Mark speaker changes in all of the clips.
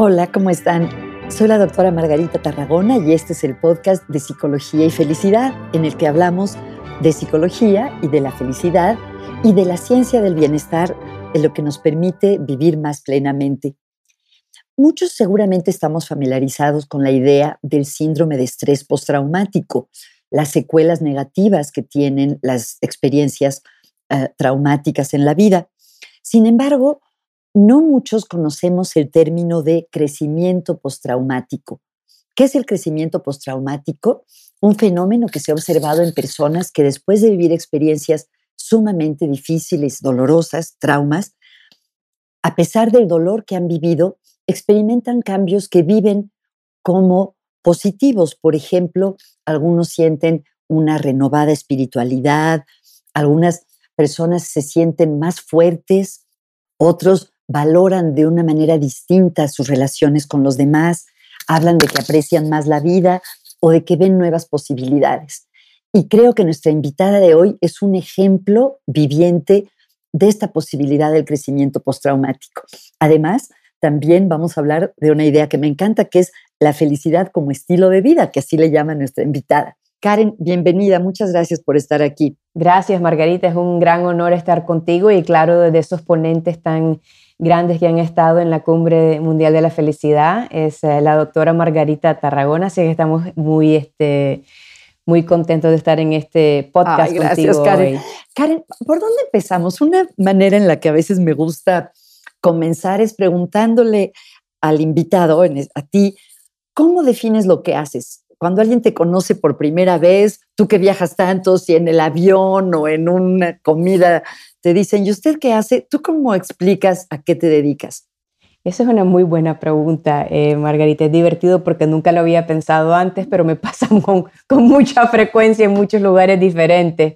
Speaker 1: Hola, ¿cómo están? Soy la doctora Margarita Tarragona y este es el podcast de Psicología y Felicidad, en el que hablamos de psicología y de la felicidad y de la ciencia del bienestar, en lo que nos permite vivir más plenamente. Muchos seguramente estamos familiarizados con la idea del síndrome de estrés postraumático, las secuelas negativas que tienen las experiencias uh, traumáticas en la vida. Sin embargo, no muchos conocemos el término de crecimiento postraumático. ¿Qué es el crecimiento postraumático? Un fenómeno que se ha observado en personas que después de vivir experiencias sumamente difíciles, dolorosas, traumas, a pesar del dolor que han vivido, experimentan cambios que viven como positivos. Por ejemplo, algunos sienten una renovada espiritualidad, algunas personas se sienten más fuertes, otros valoran de una manera distinta sus relaciones con los demás, hablan de que aprecian más la vida o de que ven nuevas posibilidades. Y creo que nuestra invitada de hoy es un ejemplo viviente de esta posibilidad del crecimiento postraumático. Además, también vamos a hablar de una idea que me encanta, que es la felicidad como estilo de vida, que así le llama nuestra invitada. Karen, bienvenida, muchas gracias por estar aquí.
Speaker 2: Gracias, Margarita, es un gran honor estar contigo y claro, de esos ponentes tan grandes que han estado en la Cumbre Mundial de la Felicidad es eh, la doctora Margarita Tarragona, así que estamos muy, este, muy contentos de estar en este podcast
Speaker 1: gracias, Karen. Karen, ¿por dónde empezamos? Una manera en la que a veces me gusta comenzar es preguntándole al invitado, a ti, ¿cómo defines lo que haces? Cuando alguien te conoce por primera vez, tú que viajas tanto, si en el avión o en una comida te dicen, ¿y usted qué hace? ¿Tú cómo explicas a qué te dedicas?
Speaker 2: Esa es una muy buena pregunta, eh, Margarita. Es divertido porque nunca lo había pensado antes, pero me pasa con, con mucha frecuencia en muchos lugares diferentes.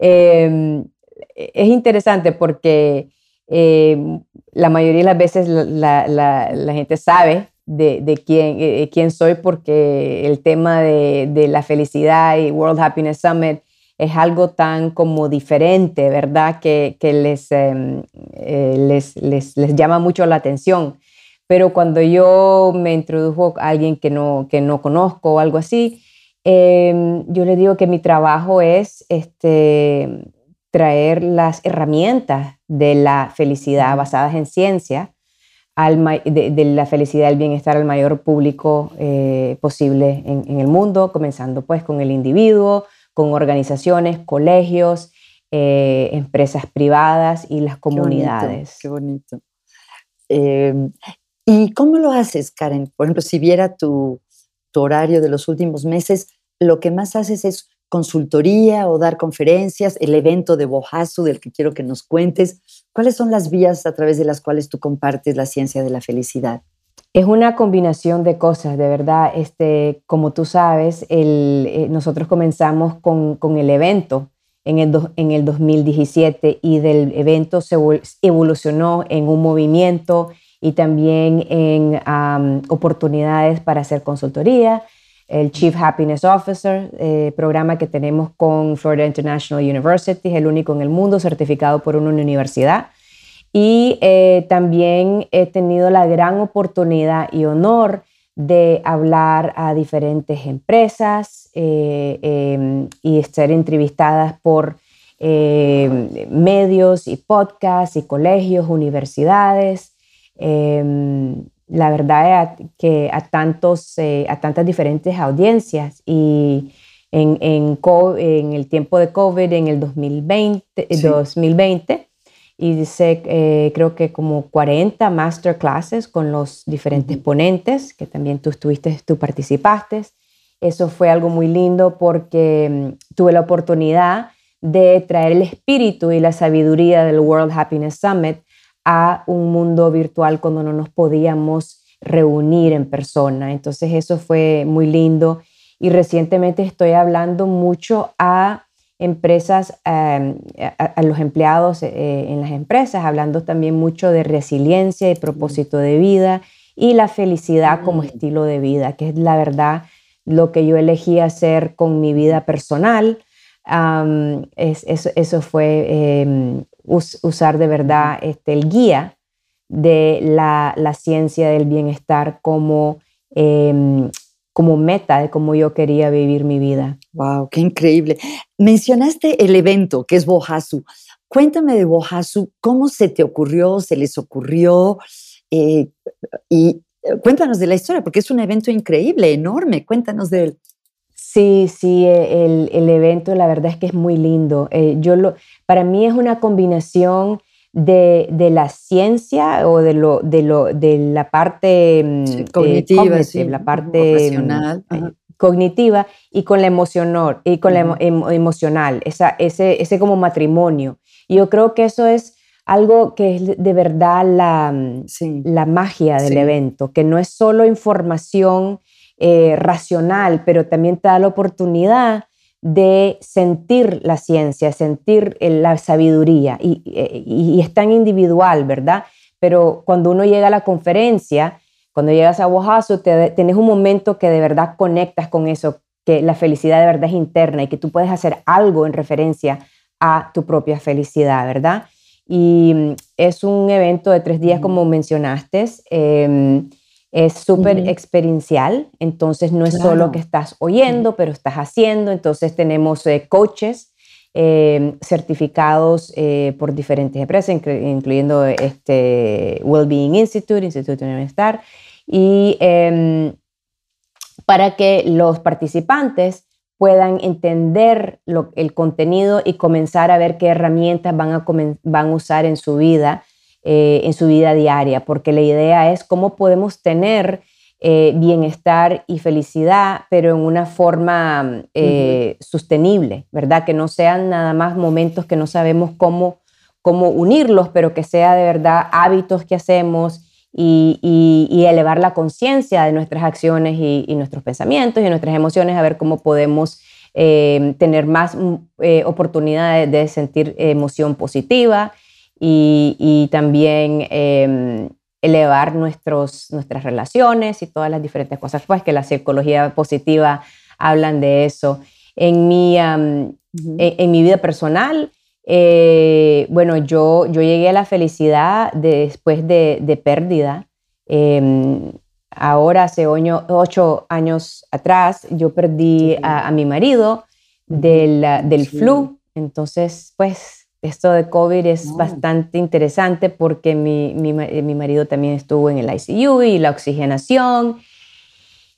Speaker 2: Em, es interesante porque em, la mayoría de las veces la, la, la gente sabe de, de quién, eh, quién, soy porque el tema de, de, la felicidad y World Happiness Summit es algo tan como diferente, ¿verdad? Que, que les, em, eh, les, les, les, llama mucho la atención. Pero cuando yo me introdujo a alguien que no, que no conozco o algo así, eh, yo le digo que mi trabajo es este, traer las herramientas de la felicidad basadas en ciencia, al, de, de, la felicidad y el bienestar al mayor público eh, posible en, en, el mundo, comenzando pues con el individuo, con organizaciones, colegios, eh, empresas privadas y las comunidades.
Speaker 1: Qué bonito. Eh, ¿Y cómo lo haces, Karen? Por ejemplo, si viera tu, tu horario de los últimos meses, lo que más haces es consultoría o dar conferencias, el evento de Bojasu del que quiero que nos cuentes. ¿Cuáles son las vías a través de las cuales tú compartes la ciencia de la felicidad?
Speaker 2: Es una combinación de cosas, de verdad. Este, como tú sabes, eh, nosotros comenzamos con, el evento en el, en el 2017 y del evento se evolucionó en un movimiento y también en oportunidades para hacer consultoría. El Chief Happiness Officer, eh, programa que tenemos con Florida International University, es el único en el mundo certificado por una universidad y eh, también he tenido la gran oportunidad y honor de hablar a diferentes empresas eh, eh, y ser entrevistadas por eh, medios y podcasts y colegios, universidades. Em, la verdad es que a, tantos, eh, a tantas diferentes audiencias y en, en, en, el tiempo de COVID, en el 2020, sí. 2020 y dice, eh, creo que como 40 masterclasses con los diferentes ponentes, que también tú estuviste, tú participaste. Eso fue algo muy lindo porque mm, tuve la oportunidad de traer el espíritu y la sabiduría del World Happiness Summit a un mundo virtual cuando no nos podíamos reunir en persona. Entonces eso fue muy lindo y recientemente estoy hablando mucho a empresas, eh, a, a, los empleados eh, en las empresas, hablando también mucho de resiliencia y propósito de vida y la felicidad como mm. estilo de vida, que es la verdad lo que yo elegí hacer con mi vida personal. Um, es, eso, eso, fue eh, us, usar de verdad este, el guía de la, ciencia del bienestar como, em, como meta de cómo yo quería vivir mi vida.
Speaker 1: ¡Wow! ¡Qué increíble! Mencionaste el evento que es Bohasu. Cuéntame de Bohasu, ¿cómo se te ocurrió, se les ocurrió? Eh, y eh, cuéntanos de la historia, porque es un evento increíble, enorme. Cuéntanos de él.
Speaker 2: Sí, sí, el, el evento la verdad es que es muy lindo. Eh, yo lo, para mí es una combinación de, de, la ciencia o de, lo, de, lo, de la parte
Speaker 1: mm, cognitiva,
Speaker 2: la parte mm, cognitiva y con la emocional, y con la emocional, esa, ese, ese como matrimonio. Y yo creo que eso es algo que es de verdad la, la magia del evento, que no es solo información eh, racional, pero también te da la oportunidad de sentir la ciencia, sentir eh, la sabiduría, eh, y, es tan individual, ¿verdad? Pero cuando uno llega a la conferencia, cuando llegas a Oaxaca, te, tenés un momento que de verdad conectas con eso, que la felicidad de verdad es interna y que tú puedes hacer algo en referencia a tu propia felicidad, ¿verdad? Y mm, es un evento de tres días, como mencionaste. Em, es súper experiencial, entonces no es solo que estás oyendo, pero estás haciendo. Entonces tenemos eh, coaches em, certificados eh, por diferentes empresas, incluyendo este Wellbeing Institute, Instituto de Bienestar, y em, para que los participantes puedan entender el contenido y comenzar a ver qué herramientas van a, van a usar en su vida, eh, en su vida diaria, porque la idea es cómo podemos tener eh, bienestar y felicidad, pero en una forma eh, sostenible, ¿verdad? Que no sean nada más momentos que no sabemos cómo, cómo unirlos, pero que sea de verdad hábitos que hacemos y, elevar la conciencia de nuestras acciones y, nuestros pensamientos y nuestras emociones, a ver cómo podemos eh, tener más mm, eh, oportunidades de sentir emoción positiva y, también em, elevar nuestros, nuestras relaciones y todas las diferentes cosas, pues que la psicología positiva hablan de eso. En mi, en, mi vida personal, eh, bueno, yo, yo llegué a la felicidad después de, pérdida. Em, ahora, hace ocho, años atrás, yo perdí a, mi marido del, del flu. Entonces, pues, esto de COVID es bastante interesante porque mi, mi, mi, marido también estuvo en el ICU y la oxigenación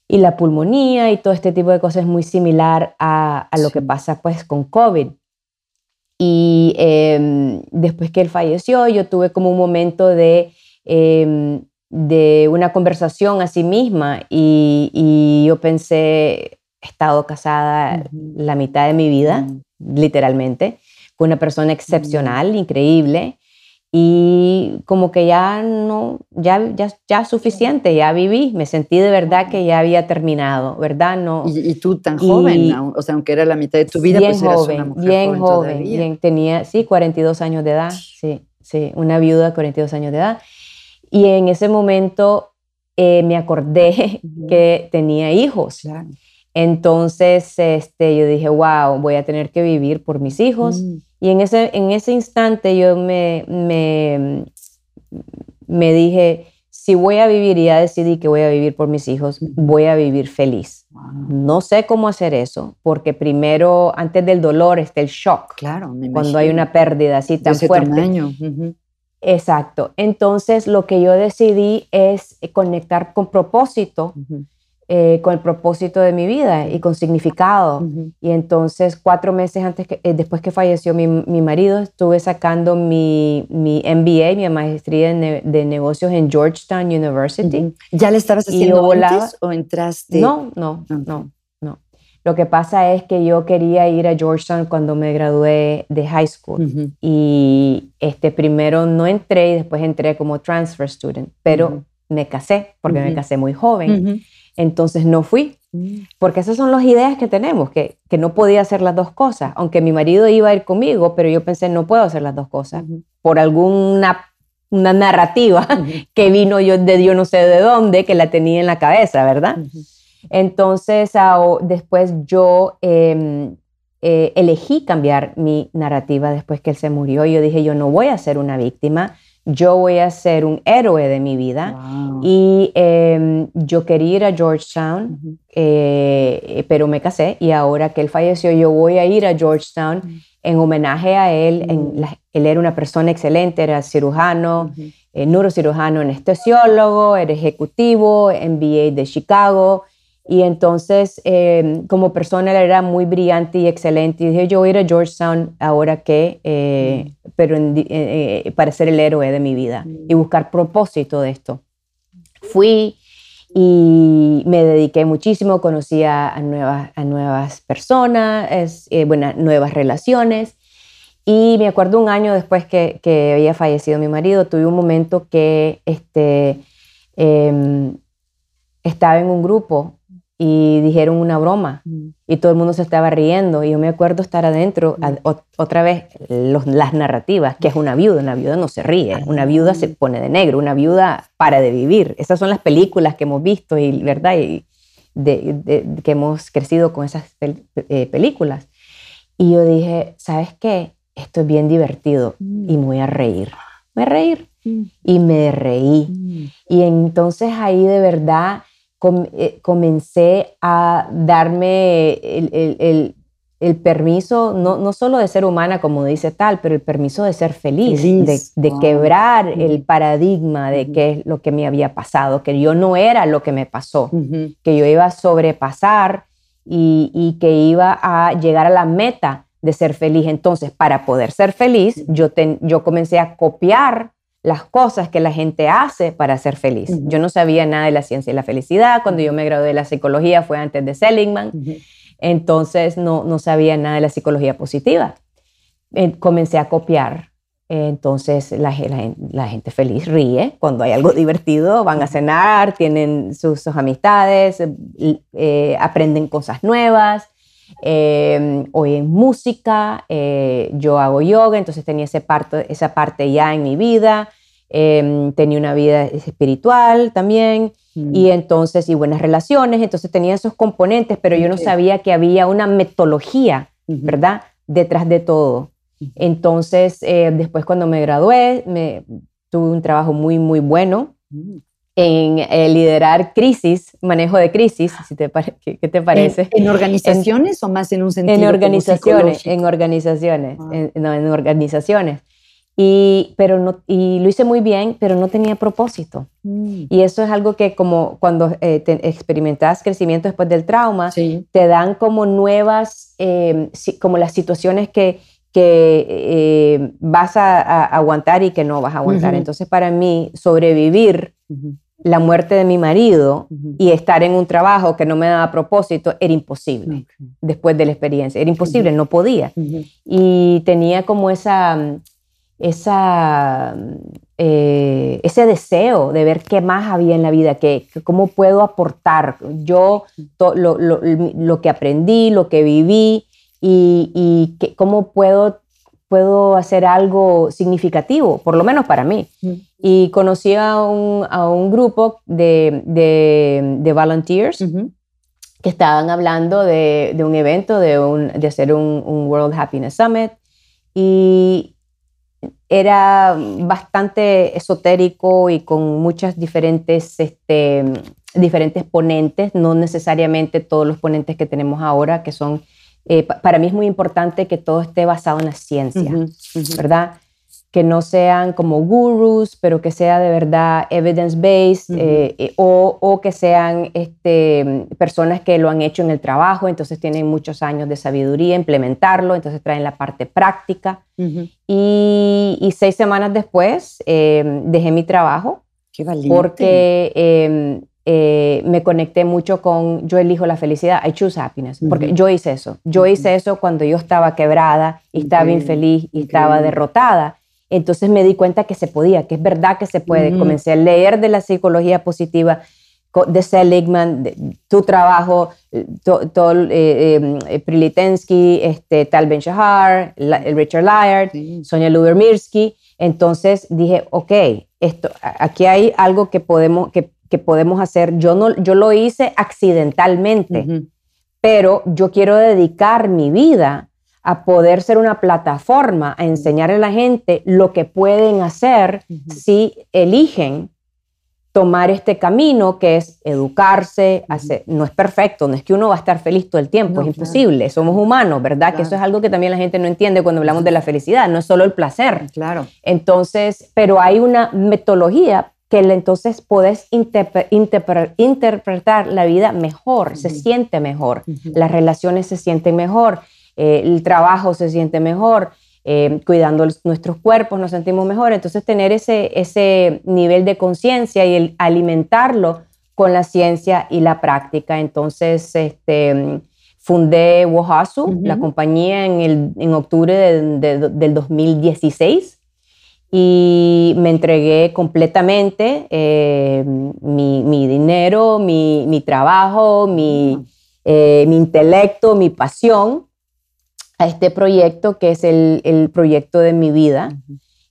Speaker 2: y la pulmonía y todo este tipo de cosas es muy similar a, a lo que pasa pues con COVID. Y em, después que él falleció, yo tuve como un momento de, em, de una conversación a sí misma y, yo pensé, he estado casada la mitad de mi vida, literalmente, con una persona excepcional, increíble, y como que ya no, ya, ya, ya suficiente, ya viví, me sentí de verdad que ya había terminado, ¿verdad? No,
Speaker 1: y, tú tan joven, o sea, aunque era la mitad de tu vida,
Speaker 2: bien
Speaker 1: pues
Speaker 2: joven, eras una mujer bien joven, bien, tenía, sí, 42 años de edad, sí, sí, una viuda de 42 años de edad. Y en ese momento eh, me acordé que tenía hijos. Entonces, este, yo dije, wow, voy a tener que vivir por mis hijos. Mm. Y en ese, en ese instante yo me, me, me dije, si voy a vivir y ya decidí que voy a vivir por mis hijos, voy a vivir feliz. No sé cómo hacer eso, porque primero, antes del dolor, está el shock.
Speaker 1: Claro,
Speaker 2: cuando hay una pérdida así tan fuerte.
Speaker 1: Tamaño.
Speaker 2: Exacto. Entonces, lo que yo decidí es conectar con propósito. Eh, con el propósito de mi vida y con significado. Y entonces, cuatro meses antes que, eh, después que falleció mi, mi, marido, estuve sacando mi, mi MBA, mi maestría de, negocios en Georgetown University.
Speaker 1: ¿Ya le estabas haciendo antes o entraste?
Speaker 2: No, no, no, no. Lo que pasa es que yo quería ir a Georgetown cuando me gradué de high school. Y este, primero no entré y después entré como transfer student, pero me casé porque me casé muy joven. Entonces no fui, mm. porque esas son las ideas que tenemos, que, que, no podía hacer las dos cosas, aunque mi marido iba a ir conmigo, pero yo pensé, no puedo hacer las dos cosas, por alguna una narrativa que vino yo de yo no sé de dónde, que la tenía en la cabeza, ¿verdad? Entonces, después yo em, eh, elegí cambiar mi narrativa después que él se murió. Yo dije, yo no voy a ser una víctima, yo voy a ser un héroe de mi vida. Y em, yo quería ir a Georgetown, eh, pero me casé y ahora que él falleció, yo voy a ir a Georgetown en homenaje a él. él era una persona excelente, era cirujano, eh, neurocirujano, anestesiólogo, era ejecutivo, MBA de Chicago. Y entonces, em, como persona, él era muy brillante y excelente. Y dije, yo voy a ir a Georgetown ahora que, eh, pero eh, eh, para ser el héroe de mi vida y buscar propósito de esto. Fui y me dediqué muchísimo, conocí a, nuevas, a nuevas personas, es, bueno, nuevas relaciones. Y me acuerdo un año después que, que había fallecido mi marido, tuve un momento que este, em, estaba en un grupo y dijeron una broma y todo el mundo se estaba riendo y yo me acuerdo estar adentro, otra vez las narrativas, que es una viuda, una viuda no se ríe, una viuda se pone de negro, una viuda para de vivir. Esas son las películas que hemos visto y, ¿verdad? Y que hemos crecido con esas eh, películas. Y yo dije, ¿sabes qué? Esto es bien divertido y me voy a reír. Me voy a reír. Y me reí. Y entonces ahí de verdad eh, comencé a darme el, permiso, no, no, solo de ser humana, como dice tal, pero el permiso de ser feliz, de, quebrar el paradigma de qué es lo que me había pasado, que yo no era lo que me pasó, que yo iba a sobrepasar y, que iba a llegar a la meta de ser feliz. Entonces, para poder ser feliz, yo, yo comencé a copiar las cosas que la gente hace para ser feliz. Yo no sabía nada de la ciencia y la felicidad. Cuando yo me gradué de la psicología fue antes de Seligman. Entonces no, no sabía nada de la psicología positiva. Eh, comencé a copiar. entonces la, la, gente feliz ríe cuando hay algo divertido, van a cenar, tienen sus, amistades, eh, aprenden cosas nuevas. Eh, oyen música, eh, yo hago yoga, entonces tenía ese parte, esa parte ya en mi vida, em, tenía una vida espiritual también, mm. y entonces, y buenas relaciones, entonces tenía esos componentes, pero yo no sabía que había una metodología, ¿verdad? Detrás de todo. Entonces, eh, después cuando me gradué, me, tuve un trabajo muy, muy bueno. Mm en eh, liderar crisis, manejo de crisis, si te ¿qué, te parece?
Speaker 1: ¿En, organizaciones o más en un sentido
Speaker 2: En organizaciones, en organizaciones, ah. no, en organizaciones. Y, pero no, y lo hice muy bien, pero no tenía propósito. Mm. Y eso es algo que como cuando eh, experimentas crecimiento después del trauma, te dan como nuevas, eh, como las situaciones que, que vas a, aguantar y que no vas a aguantar. Entonces para mí, sobrevivir la muerte de mi marido y estar en un trabajo que no me daba propósito era imposible después de la experiencia. Era imposible, no podía. Y tenía como esa, esa, eh, ese deseo de ver qué más había en la vida, que, cómo puedo aportar yo lo, lo, que aprendí, lo que viví y, y que, cómo puedo puedo hacer algo significativo, por lo menos para mí. Y conocí a un, a un grupo de, de, volunteers que estaban hablando de, de un evento, de, un, de hacer un, un, World Happiness Summit. Y era bastante esotérico y con muchas diferentes, este, diferentes ponentes, no necesariamente todos los ponentes que tenemos ahora, que son eh, para mí es muy importante que todo esté basado en la ciencia, ¿verdad? Que no sean como gurus, pero que sea de verdad evidence-based eh, eh, o, que sean este, personas que lo han hecho en el trabajo, entonces tienen muchos años de sabiduría, implementarlo, entonces traen la parte práctica. y, y, seis semanas después dejé mi trabajo.
Speaker 1: Qué.
Speaker 2: Porque em, eh, me conecté mucho con yo elijo la felicidad, I choose happiness, porque yo hice eso. Yo hice eso cuando yo estaba quebrada y estaba infeliz y estaba derrotada. Entonces me di cuenta que se podía, que es verdad que se puede. Comencé a leer de la psicología positiva de Seligman, de, tu trabajo, Tol eh, eh, Prilitensky, este, Tal Ben Shahar, Richard Lyard, Sonia Lubermirsky. Entonces dije, ok, esto, aquí hay algo que podemos, que que podemos hacer. Yo, no, yo lo hice accidentalmente, pero yo quiero dedicar mi vida a poder ser una plataforma, a enseñarle a la gente lo que pueden hacer si eligen tomar este camino que es educarse, hacer, no es perfecto, no es que uno va a estar feliz todo el tiempo, es imposible, somos humanos, ¿verdad? Que eso es algo que también la gente no entiende cuando hablamos de la felicidad, no es solo el placer.
Speaker 1: Claro.
Speaker 2: Entonces, pero hay una metodología que entonces puedes interpretar la vida mejor, se siente mejor, las relaciones se sienten mejor, eh, el trabajo se siente mejor, eh, cuidando nuestros cuerpos nos sentimos mejor. Entonces tener ese, ese nivel de conciencia y el alimentarlo con la ciencia y la práctica. Entonces este, fundé Wohasu, la compañía, en, el, en octubre del 2016 y me entregué completamente eh, mi, dinero, mi, trabajo, mi, eh, mi, intelecto, mi pasión a este proyecto que es el, proyecto de mi vida.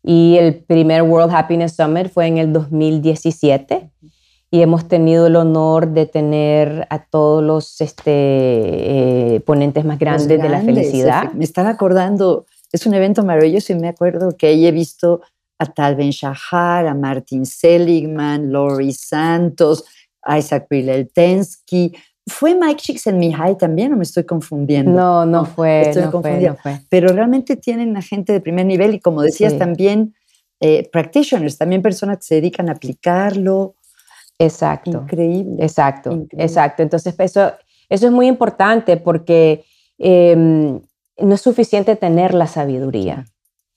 Speaker 2: Y el primer World Happiness Summit fue en el 2017 y hemos tenido el honor de tener a todos los este, eh, ponentes más grandes, de la felicidad.
Speaker 1: Me están acordando es un evento maravilloso y me acuerdo que ahí he visto a Tal Ben Shahar, a Martin Seligman, Lori Santos, Isaac Pileltensky. ¿Fue Mike Csikszentmihalyi también o me estoy confundiendo?
Speaker 2: No, no, fue, estoy no fue,
Speaker 1: Pero realmente tienen a gente de primer nivel y como decías también, eh, practitioners, también personas que se dedican a aplicarlo.
Speaker 2: Exacto.
Speaker 1: Increíble.
Speaker 2: Exacto, exacto. Entonces eso, eso es muy importante porque em, no es suficiente tener la sabiduría.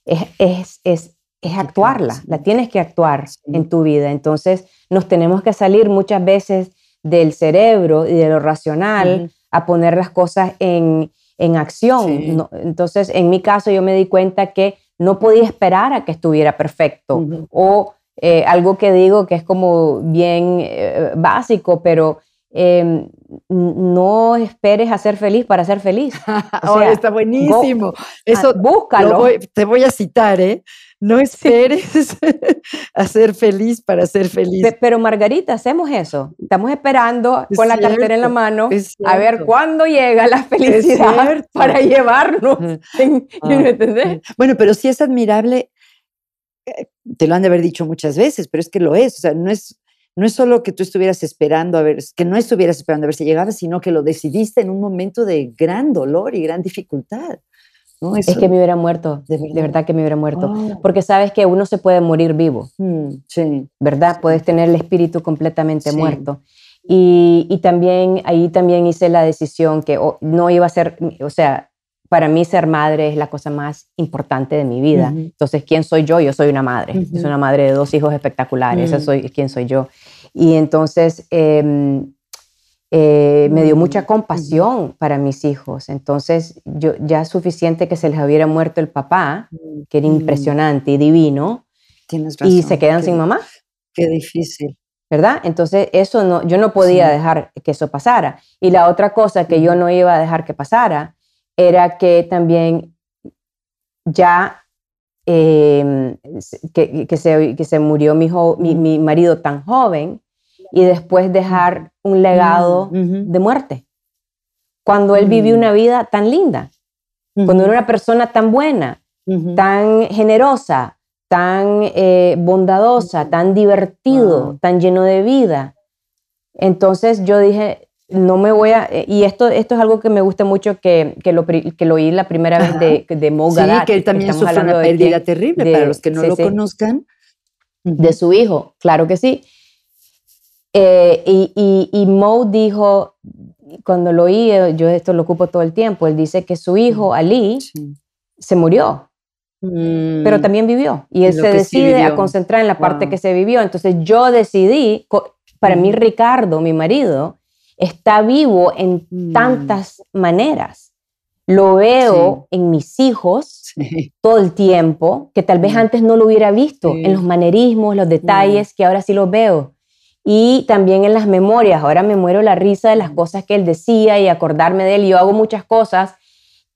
Speaker 2: Es, es, es, es actuarla, la tienes que actuar en tu vida. Entonces nos tenemos que salir muchas veces del cerebro y de lo racional a poner las cosas en, acción. entonces, en mi caso, yo me di cuenta que no podía esperar a que estuviera perfecto o eh, algo que digo que es como bien eh, básico, pero em, no esperes a ser feliz para ser feliz.
Speaker 1: O está buenísimo. Eso,
Speaker 2: búscalo.
Speaker 1: te voy a citar, ¿eh? No esperes a ser feliz para ser feliz.
Speaker 2: Pero Margarita, hacemos eso. Estamos esperando con la cartera en la mano a ver cuándo llega la felicidad para llevarnos.
Speaker 1: Ah, bueno, pero sí es admirable, eh, te lo han de haber dicho muchas veces, pero es que lo es. O sea, no es, no es solo que tú estuvieras esperando a ver, que no estuvieras esperando a ver si llegaba, sino que lo decidiste en un momento de gran dolor y gran dificultad
Speaker 2: es que me hubiera muerto, de verdad, que me hubiera muerto. Ah. Porque sabes que uno se puede morir vivo, mm, sí. ¿verdad? Puedes tener el espíritu completamente muerto. Y, también ahí también hice la decisión que no iba a ser, o sea, para mí ser madre es la cosa más importante de mi vida. Entonces, ¿quién soy yo? Yo soy una madre. Soy una madre de dos hijos espectaculares. Esa soy, ¿Quién soy yo? Y entonces... Eh, eh, me dio mucha compasión para mis hijos. Entonces, yo, ya es suficiente que se les hubiera muerto el papá, que era impresionante y divino, y se quedan sin mamá.
Speaker 1: Qué difícil.
Speaker 2: ¿Verdad? Entonces, eso no, yo no podía dejar que eso pasara. Y la otra cosa que yo no iba a dejar que pasara era que también ya em, que, que, se, que, se, murió mi, mi, mi marido tan joven, y después dejar un legado de muerte. Cuando él vivió una vida tan linda, cuando era una persona tan buena, tan generosa, tan eh, bondadosa, tan divertido, tan lleno de vida. Entonces yo dije, no me voy a... Y esto, esto es algo que me gusta mucho, que, que, lo, que lo oí la primera vez de, de Mo Sí,
Speaker 1: que él también sufrió una pérdida terrible, para los que no lo conozcan.
Speaker 2: De su hijo, claro que sí. Eh, y, y, Mo dijo, cuando lo oí, eh, yo esto lo ocupo todo el tiempo, él dice que su hijo, Ali, se murió, pero mm. también vivió. Y él se decide a concentrar en la parte que se vivió. Entonces yo decidí, para mí Ricardo, mi marido, está vivo en mm. tantas maneras. Lo veo en mis hijos todo el tiempo, que tal vez mm. antes no lo hubiera visto, en los manerismos, los detalles, que ahora sí los veo y también en las memorias. Ahora me muero la risa de las cosas que él decía y acordarme de él. Yo hago muchas cosas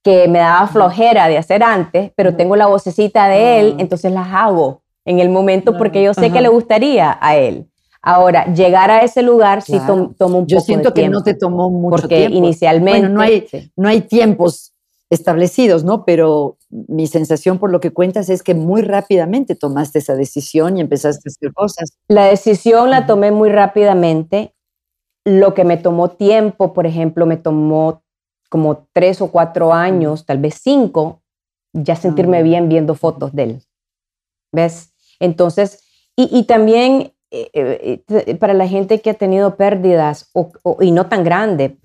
Speaker 2: que me daba flojera de hacer antes, pero tengo la vocecita de él, entonces las hago en el momento porque yo sé que le gustaría a él. Ahora, llegar a ese lugar sí tomó un poco
Speaker 1: Yo siento que no te tomó mucho
Speaker 2: porque
Speaker 1: tiempo.
Speaker 2: inicialmente...
Speaker 1: no hay, no hay tiempos establecidos, ¿no? Pero mi sensación por lo que cuentas es que muy rápidamente tomaste esa decisión y empezaste a hacer cosas.
Speaker 2: La decisión la tomé muy rápidamente. Lo que me tomó tiempo, por ejemplo, me tomó como tres o cuatro años, tal vez cinco, ya sentirme ah. bien viendo fotos de él. ¿Ves? Entonces, y, también eh, eh, para la gente que ha tenido pérdidas y no tan grande,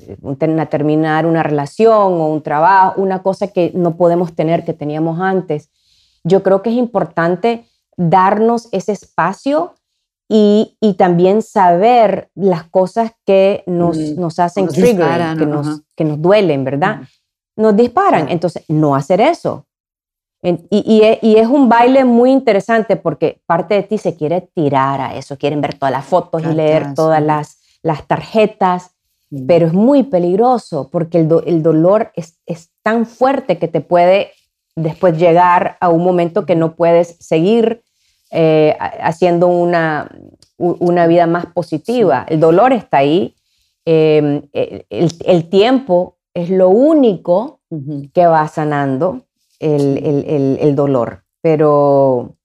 Speaker 2: terminar una relación o un trabajo, una cosa que no podemos tener que teníamos antes, yo creo que es importante darnos ese espacio y, también saber las cosas que nos, nos hacen trigger, que, nos, que nos duelen, ¿verdad? Nos disparan. Entonces, no hacer eso. E, y, es un baile muy interesante porque parte de ti se quiere tirar a eso, quieren ver todas las fotos y leer todas las, las tarjetas, mm. pero es muy peligroso porque el, el dolor es, es, tan fuerte que te puede después llegar a un momento que no puedes seguir eh, haciendo una, una vida más positiva. El dolor está ahí, em, el, el, tiempo es lo único que va sanando el, dolor. Pero,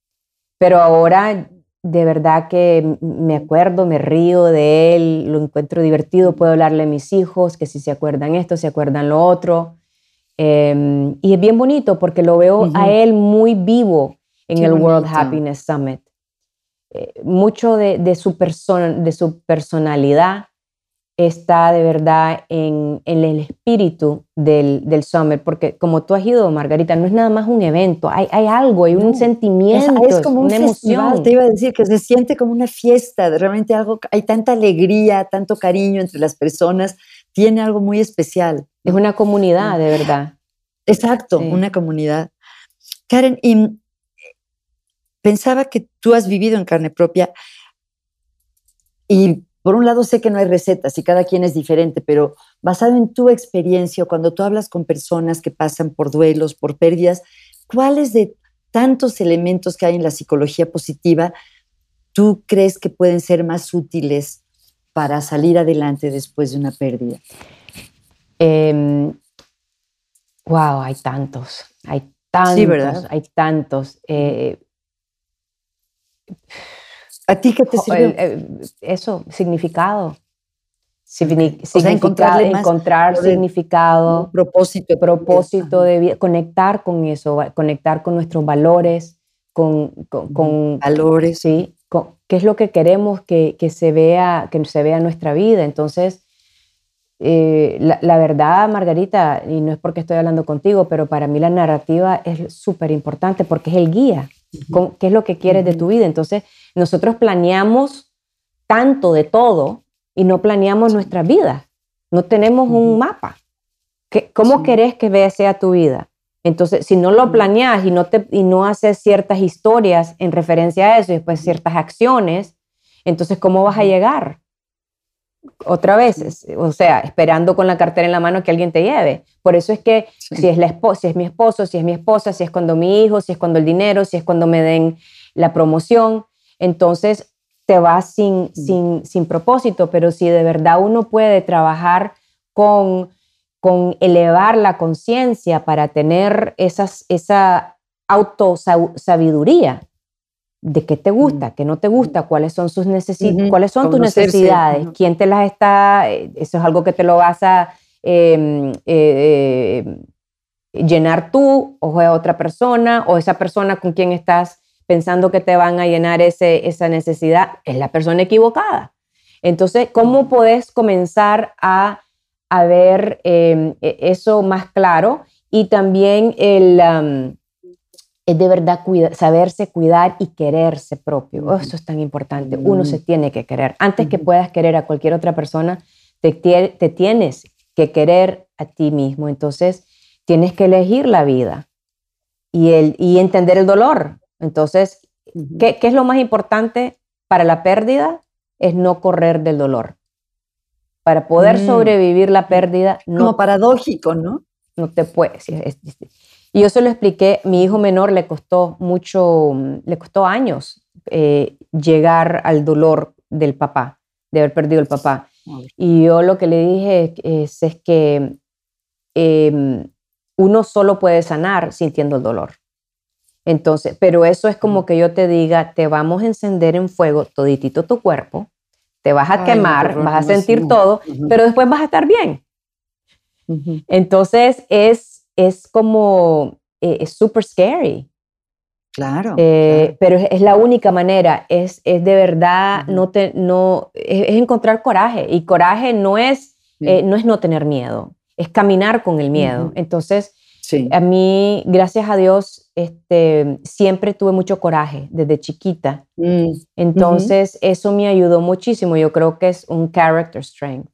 Speaker 2: pero ahora de verdad que me acuerdo, me río de él, lo encuentro divertido, puedo hablarle a mis hijos, que si se acuerdan esto, se acuerdan lo otro. Em, y es bien bonito porque lo veo a él muy vivo en el World Happiness Summit. Eh, mucho de, de, su de su personalidad está de verdad en, el espíritu del, del, Summer, porque como tú has ido, Margarita, no es nada más un evento, hay, hay algo, hay un sentimiento,
Speaker 1: es, como una emoción. te iba a decir que se siente como una fiesta, realmente algo, hay tanta alegría, tanto cariño entre las personas, tiene algo muy especial.
Speaker 2: Es una comunidad, de verdad.
Speaker 1: Exacto, una comunidad. Karen, y pensaba que tú has vivido en carne propia y por un lado sé que no hay recetas y cada quien es diferente, pero basado en tu experiencia, cuando tú hablas con personas que pasan por duelos, por pérdidas, ¿cuáles de tantos elementos que hay en la psicología positiva tú crees que pueden ser más útiles para salir adelante después de una pérdida?
Speaker 2: wow, hay tantos, hay tantos, sí, ¿verdad? hay tantos. Eh,
Speaker 1: ¿A ti qué te sirvió?
Speaker 2: eso, significado. encontrar, encontrar significado,
Speaker 1: propósito,
Speaker 2: propósito de vida, conectar con eso, conectar con nuestros valores, con, con,
Speaker 1: valores,
Speaker 2: sí, qué es lo que queremos que, que, se vea, que se vea en nuestra vida. Entonces, eh, la, la, verdad, Margarita, y no es porque estoy hablando contigo, pero para mí la narrativa es súper importante porque es el guía. ¿Qué es lo que quieres de tu vida? Entonces, nosotros planeamos tanto de todo y no planeamos nuestra vida. No tenemos un mapa. ¿Cómo querés que sea tu vida? Entonces, si no lo planeas y no, te, y no haces ciertas historias en referencia a eso y después ciertas acciones, entonces, ¿cómo vas a llegar? Otra vez, o sea, esperando con la cartera en la mano que alguien te lleve. Por eso es que si, es la si es mi esposo, si es mi esposa, si es cuando mi hijo, si es cuando el dinero, si es cuando me den la promoción, entonces te vas sin, sin, sin propósito, pero si de verdad uno puede trabajar con, con elevar la conciencia para tener esas, esa autosabiduría de qué te gusta, qué no te gusta, cuáles son sus necesidades, cuáles son tus necesidades, quién te las está, eso es algo que te lo vas a em, eh, eh, llenar tú o otra persona o esa persona con quien estás pensando que te van a llenar ese, esa necesidad, es la persona equivocada. Entonces, ¿cómo puedes comenzar a, a ver em, e, eso más claro? Y también el, es de verdad saberse cuidar y quererse propio. Oh, eso es tan importante. Uno se tiene que querer. Antes que puedas querer a cualquier otra persona, te, te tienes que querer a ti mismo. Entonces, tienes que elegir la vida y, el, y entender el dolor. Entonces, ¿qué, es lo más importante para la pérdida? Es no correr del dolor. Para poder mm. sobrevivir la pérdida.
Speaker 1: No, Como paradójico, ¿no?
Speaker 2: No te puedes. Y yo se lo expliqué, mi hijo menor le costó mucho, le costó años eh, llegar al dolor del papá, de haber perdido el papá. Y yo lo que le dije es, que em, uno solo puede sanar sintiendo el dolor. Entonces, pero eso es como que yo te diga, te vamos a encender en fuego toditito tu cuerpo, te vas a quemar, vas a sentir todo, pero después vas a estar bien. Entonces es, es como, eh, es súper scary.
Speaker 1: Claro,
Speaker 2: eh, Pero es, la única manera, es, es de verdad, no te, no, es, encontrar coraje. Y coraje no es, eh, no es no tener miedo, es caminar con el miedo. Entonces, a mí, gracias a Dios, este, siempre tuve mucho coraje desde chiquita. Mm, Entonces, eso me ayudó muchísimo. Yo creo que es un character strength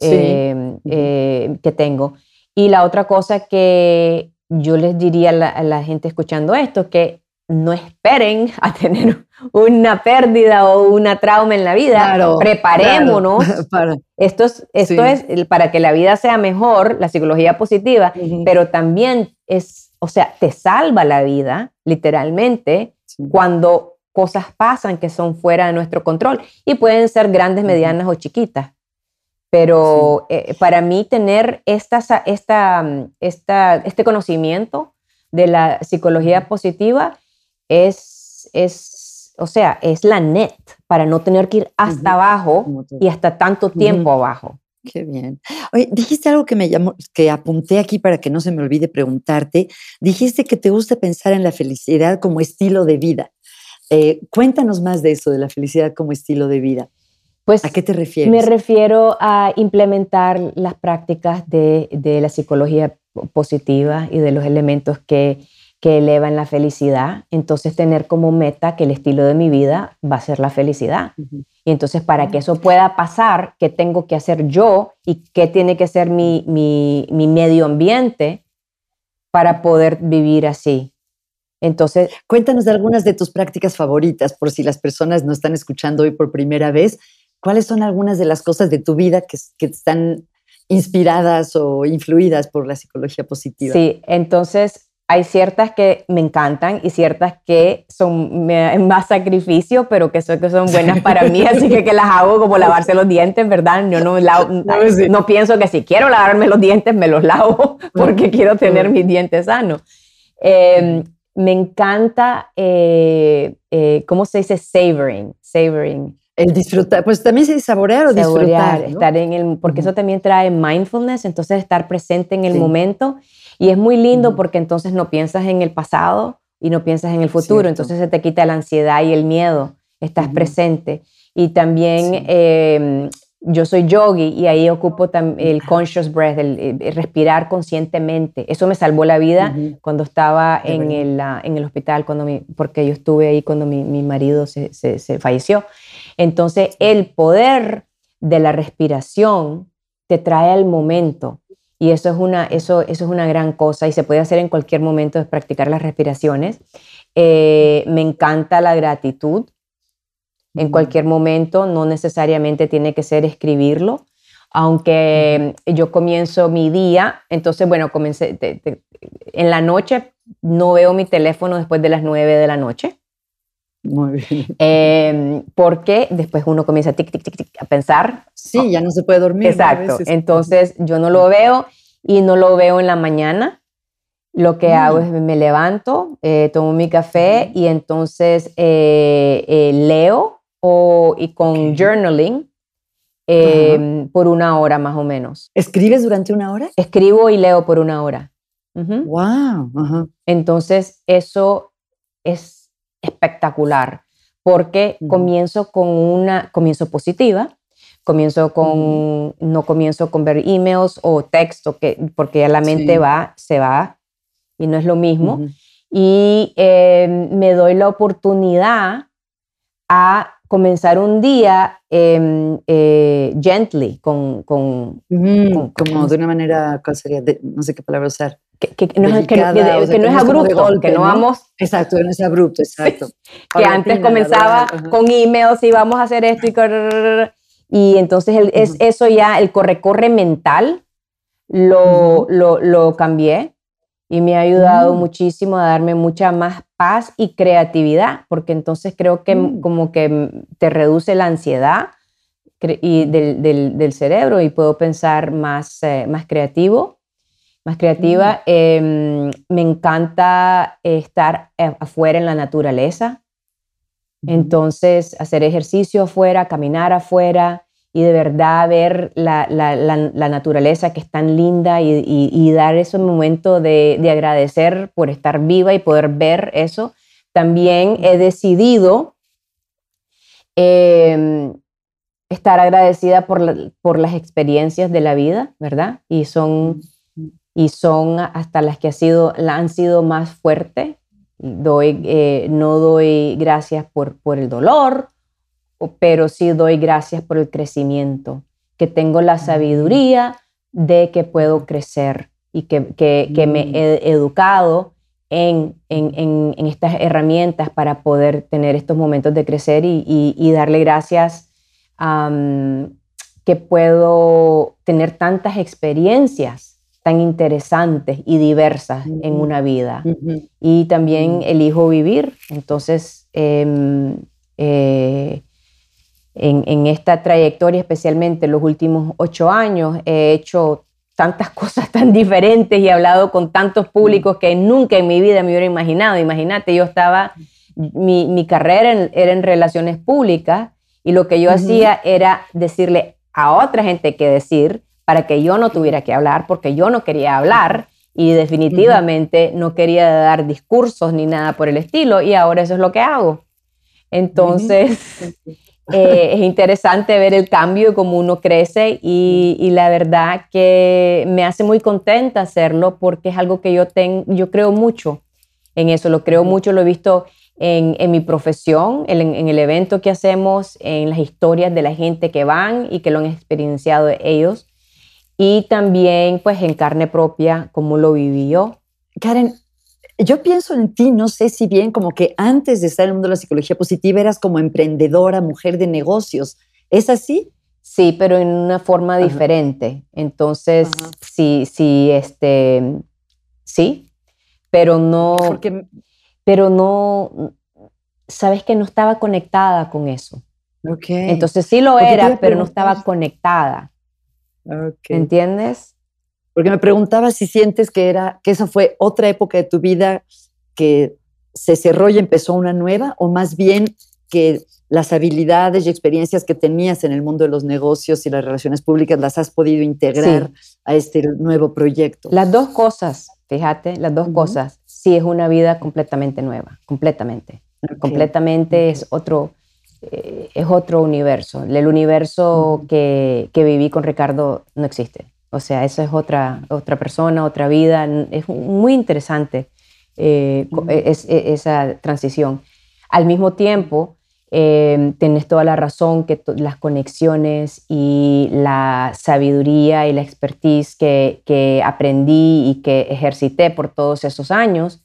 Speaker 2: eh, que tengo. Y la otra cosa que yo les diría a la, gente escuchando esto, que no esperen a tener una pérdida o una trauma en la vida. Preparémonos. Esto, es, esto es para que la vida sea mejor, la psicología positiva, pero también es, o sea, te salva la vida, literalmente, cuando cosas pasan que son fuera de nuestro control y pueden ser grandes, medianas o chiquitas. Pero eh, para mí tener esta, esta, esta, este conocimiento de la psicología positiva es, es, o sea, es la net para no tener que ir hasta abajo y hasta tanto tiempo abajo.
Speaker 1: Qué bien. Oye, dijiste algo que me llamó, que apunté aquí para que no se me olvide preguntarte. Dijiste que te gusta pensar en la felicidad como estilo de vida. Eh, cuéntanos más de eso, de la felicidad como estilo de vida. Pues, ¿A qué te refieres?
Speaker 2: Me refiero a implementar las prácticas de, la psicología positiva y de los elementos que, elevan la felicidad. Entonces, tener como meta que el estilo de mi vida va a ser la felicidad. Y entonces, para que eso pueda pasar, ¿qué tengo que hacer yo y qué tiene que ser mi, mi, mi medio ambiente para poder vivir así? Entonces,
Speaker 1: cuéntanos de algunas de tus prácticas favoritas, por si las personas no están escuchando hoy por primera vez. ¿Cuáles son algunas de las cosas de tu vida que, están inspiradas o influidas por la psicología positiva?
Speaker 2: Sí, entonces hay ciertas que me encantan y ciertas que son más sacrificio, pero que son, que son buenas para mí, así que, que las hago como lavarse los dientes, ¿verdad? Yo no, no, pienso que si quiero lavarme los dientes, me los lavo porque quiero tener mis dientes sanos. Em, me encanta, eh, eh, ¿cómo se dice? Savoring, savoring.
Speaker 1: El disfrutar, pues también se saborear o disfrutar.
Speaker 2: estar en el, porque eso también trae mindfulness, entonces estar presente en el momento. Y es muy lindo porque entonces no piensas en el pasado y no piensas en el futuro, entonces se te quita la ansiedad y el miedo, estás presente. Y también em, yo soy yogi y ahí ocupo el conscious breath, el, respirar conscientemente. Eso me salvó la vida cuando estaba en el, en el, hospital, cuando porque yo estuve ahí cuando mi, mi marido se, se, se falleció. Entonces, el poder de la respiración te trae al momento. Y eso es, una, eso, eso es una gran cosa y se puede hacer en cualquier momento de practicar las respiraciones. Eh, me encanta la gratitud. En cualquier momento, no necesariamente tiene que ser escribirlo. Aunque yo comienzo mi día, entonces, bueno, comencé en la noche, no veo mi teléfono después de las 9 de la noche.
Speaker 1: Muy bien.
Speaker 2: Em, porque después uno comienza tic, tic, tic, tic, a pensar.
Speaker 1: Sí, ya no se puede dormir.
Speaker 2: Exacto. Entonces yo no lo veo y no lo veo en la mañana. Lo que hago es me levanto, eh, tomo mi café y entonces eh, eh, leo o, y con journaling em, por una hora más o menos.
Speaker 1: ¿Escribes durante una hora?
Speaker 2: Escribo y leo por una hora.
Speaker 1: Wow.
Speaker 2: Entonces eso es espectacular, porque comienzo con una, comienzo positiva, comienzo con, no comienzo con ver emails o texto, que, porque ya la mente va, se va y no es lo mismo. Y em, me doy la oportunidad a comenzar un día em, eh, gently, con... con,
Speaker 1: como de una manera, ¿cuál sería? no sé qué palabra usar
Speaker 2: que, no, es, abrupto, que no vamos...
Speaker 1: Exacto, no es abrupto, exacto.
Speaker 2: que antes comenzaba con emails y vamos a hacer esto y... Y entonces es eso ya, el corre-corre mental, lo, lo, lo, cambié y me ha ayudado mm. muchísimo a darme mucha más paz y creatividad, porque entonces creo que mm. como que te reduce la ansiedad y del, del, del, cerebro y puedo pensar más, eh, más creativo más creativa. Em, me encanta estar afuera en la naturaleza. Entonces, hacer ejercicio afuera, caminar afuera y de verdad ver la, naturaleza que es tan linda y, dar ese momento de, agradecer por estar viva y poder ver eso. También he decidido em, estar agradecida por, por las experiencias de la vida, ¿verdad? Y son, y son hasta las que ha sido, han sido más fuertes doy, eh, no doy gracias por, por el dolor, pero sí doy gracias por el crecimiento, que tengo la sabiduría de que puedo crecer y que, que, que me mm. he educado en, en, en, estas herramientas para poder tener estos momentos de crecer y, y, darle gracias que puedo tener tantas experiencias tan interesantes y diversas en una vida. Y también elijo vivir. Entonces, em, eh, en, esta trayectoria, especialmente los últimos ocho años, he hecho tantas cosas tan diferentes y he hablado con tantos públicos que nunca en mi vida me hubiera imaginado. Imagínate, yo estaba, mi, carrera era en relaciones públicas y lo que yo hacía era decirle a otra gente qué decir para que yo no tuviera que hablar, porque yo no quería hablar y definitivamente no quería dar discursos ni nada por el estilo, y ahora eso es lo que hago. Entonces, eh, es interesante ver el cambio y cómo uno crece y, la verdad que me hace muy contenta hacerlo porque es algo que yo, tengo, yo creo mucho en eso, lo creo mucho, lo he visto en, mi profesión, en, en, el evento que hacemos, en las historias de la gente que van y que lo han experienciado ellos y también pues en carne propia cómo lo viví yo.
Speaker 1: Karen, yo pienso en ti, no sé si bien como que antes de estar en el mundo de la psicología positiva eras como emprendedora, mujer de negocios. ¿Es así?
Speaker 2: Sí, pero en una forma diferente. Entonces, sí, sí, este, sí, pero no, pero no, sabes que no estaba conectada con eso. Okay. Entonces sí lo era, pero no estaba conectada. ¿Entiendes?
Speaker 1: Porque me preguntaba si sientes que era que esa fue otra época de tu vida que se cerró y empezó una nueva, o más bien que las habilidades y experiencias que tenías en el mundo de los negocios y las relaciones públicas las has podido integrar a este nuevo proyecto.
Speaker 2: Las dos cosas, fíjate, las dos cosas. Sí, es una vida completamente nueva, completamente. Completamente es otro, es otro universo. El universo que, que, viví con Ricardo no existe. O sea, eso es otra, otra persona, otra vida. Es muy interesante eh, es, esa transición. Al mismo tiempo, eh, tienes toda la razón que las conexiones y la sabiduría y la expertise que, que aprendí y que ejercité por todos esos años,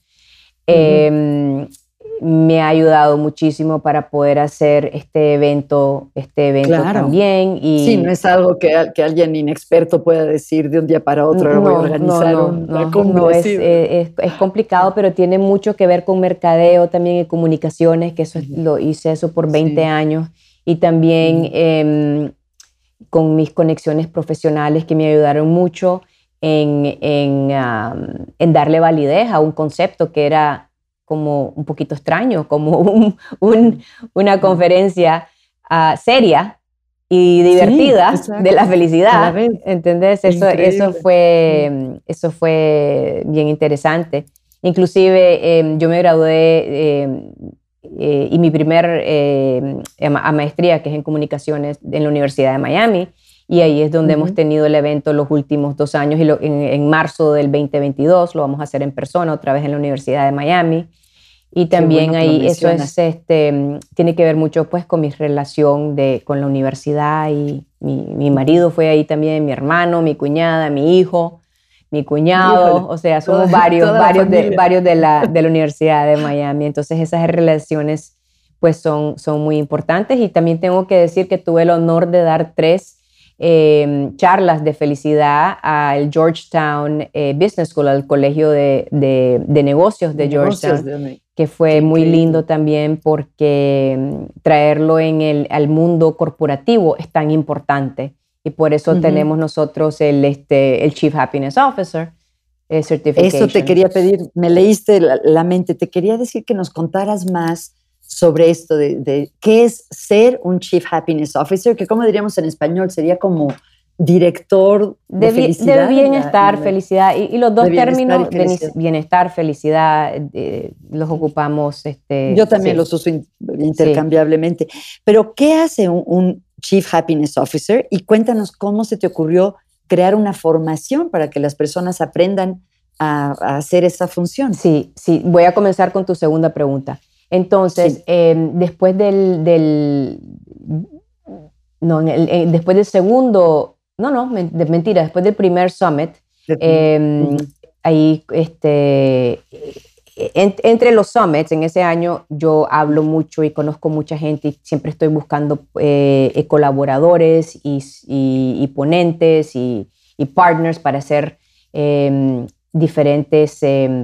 Speaker 2: me ha ayudado muchísimo para poder hacer este evento, este evento también.
Speaker 1: Y sí, no es algo que, que, alguien inexperto pueda decir de un día para otro, no, voy a organizar no, no,
Speaker 2: eh, es, complicado, pero tiene mucho que ver con mercadeo también y comunicaciones, que eso lo hice eso por 20 años, y también em, con mis conexiones profesionales que me ayudaron mucho en, en, en darle validez a un concepto que era como un poquito extraño, como una conferencia ah, seria y divertida de la felicidad. ¿Entendés? Eso, eso, fue, eso fue bien interesante. Inclusive em, yo me gradué em, eh, y mi primer eh, maestría, que es en comunicaciones, en la Universidad de Miami, y ahí es donde hemos tenido el evento los últimos dos años y en, en, marzo del 2022 lo vamos a hacer en persona otra vez en la Universidad de Miami. Y también ahí eso es, este, tiene que ver mucho pues con mi relación de, con la universidad y mi, mi marido fue ahí también, mi hermano, mi cuñada, mi hijo, mi cuñado, o sea, somos varios, varios, de, varios de la, de la Universidad de Miami. Entonces esas relaciones pues son, son muy importantes. Y también tengo que decir que tuve el honor de dar tres Em, charlas de felicidad al Georgetown eh, Business School, al Colegio de, de, Negocios de, Georgetown, que fue muy lindo también porque em, traerlo en el, al mundo corporativo es tan importante. Y por eso tenemos nosotros el, este, el Chief Happiness Officer, certification.
Speaker 1: Eso te quería pedir, me leíste la, mente, te quería decir que nos contaras más sobre esto de, qué es ser un Chief Happiness Officer, que como diríamos en español, sería como director de, felicidad.
Speaker 2: De bienestar, felicidad, y, los dos términos, bienestar, felicidad, eh, los ocupamos. Este,
Speaker 1: Yo también los uso intercambiablemente. Pero, ¿qué hace un Chief Happiness Officer? Y cuéntanos cómo se te ocurrió crear una formación para que las personas aprendan a, hacer esa función.
Speaker 2: Sí, sí, voy a comenzar con tu segunda pregunta. Entonces, em, después del, no, eh, después del segundo, no, no, mentira, después del primer summit, em, ahí, este, entre los summits en ese año, yo hablo mucho y conozco mucha gente y siempre estoy buscando eh, colaboradores y, ponentes y, partners para hacer em, diferentes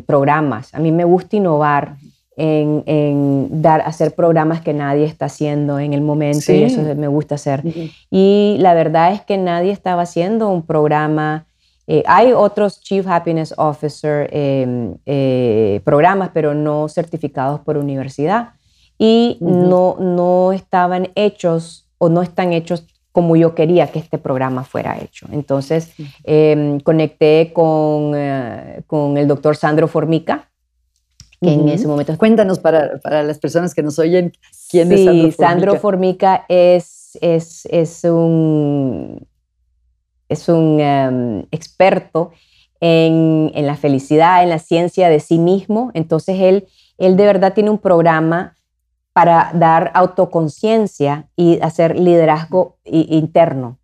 Speaker 2: programas. A mí me gusta innovar en, dar, hacer programas que nadie está haciendo en el momento y eso me gusta hacer. Y la verdad es que nadie estaba haciendo un programa eh, hay otros Chief Happiness Officer em, eh, programas, pero no certificados por universidad. Y no, no estaban hechos o no están hechos como yo quería que este programa fuera hecho. Entonces, em, conecté con, eh, con el doctor Sandro Formica, que en ese momento...
Speaker 1: Cuéntanos para, para, las personas que nos oyen, ¿quién es
Speaker 2: Sandro Formica? Sandro Formica es, es, es un es un em, experto en, la felicidad, en la ciencia de sí mismo. Entonces él, él de verdad tiene un programa para dar autoconciencia y hacer liderazgo interno.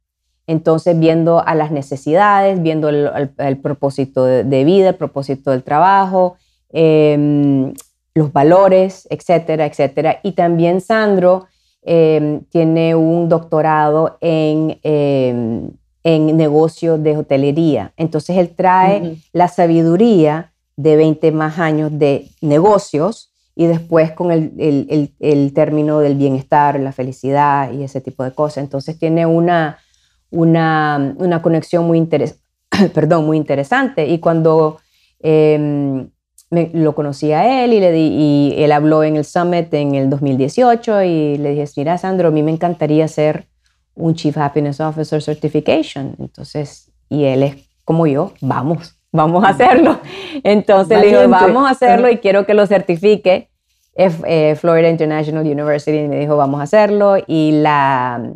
Speaker 2: Entonces, viendo a las necesidades, viendo el, propósito de, vida, el propósito del trabajo, em, los valores, etcétera, etcétera. Y también Sandro em, tiene un doctorado en en negocio de hotelería. Entonces él trae la sabiduría de 20 más años de negocios y después con el, término del bienestar, la felicidad y ese tipo de cosas. Entonces tiene una, una, conexión muy, perdón, muy interesante. Y cuando em, lo conocí a él y, le di, y él habló en el Summit en el 2018 y le dije, mira Sandro, a mí me encantaría ser un Chief Happiness Officer Certification. Entonces, y él es como yo, vamos, vamos a hacerlo. Entonces le digo, vamos a hacerlo y quiero que lo certifique. Eh, Florida International University me dijo, vamos a hacerlo. Y la,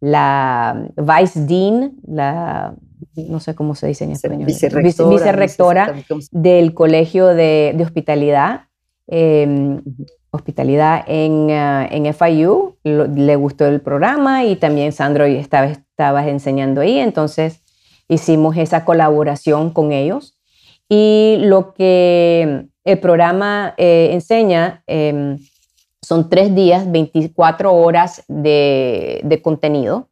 Speaker 2: la Vice Dean, la, no sé cómo se dice en español, vicerrectora, del Colegio de, de Hospitalidad, eh, hospitalidad en, uh, en FIU, le gustó el programa y también Sandro estaba, estaba enseñando ahí, entonces hicimos esa colaboración con ellos. Y lo que el programa eh, enseña em, son tres días, 24 horas de, de contenido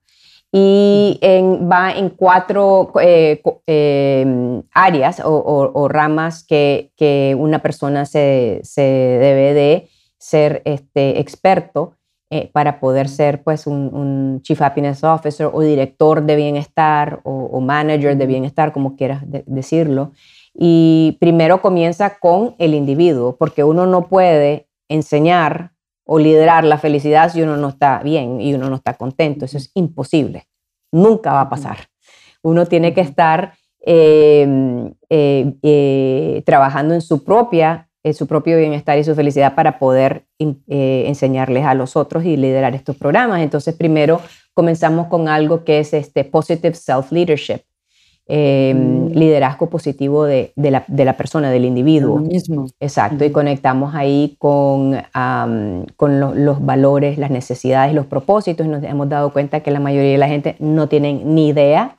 Speaker 2: y en, va en cuatro eh, em, áreas o, o, ramas que, que, una persona se, se debe de ser este, experto eh, para poder ser pues un, Chief Happiness Officer o director de bienestar o, manager de bienestar, como quieras decirlo. Y primero comienza con el individuo, porque uno no puede enseñar o liderar la felicidad si uno no está bien y uno no está contento. Eso es imposible. Nunca va a pasar. Uno tiene que estar em, eh, eh, trabajando en su propia eh, su propio bienestar y su felicidad para poder eh, enseñarles a los otros y liderar estos programas. Entonces, primero comenzamos con algo que es este Positive Self-Leadership, em, mm. liderazgo positivo de, la, de, la, persona, del individuo.
Speaker 1: mismo.
Speaker 2: Exacto, y conectamos ahí con, con los valores, las necesidades, los propósitos, nos hemos dado cuenta que la mayoría de la gente no tienen ni idea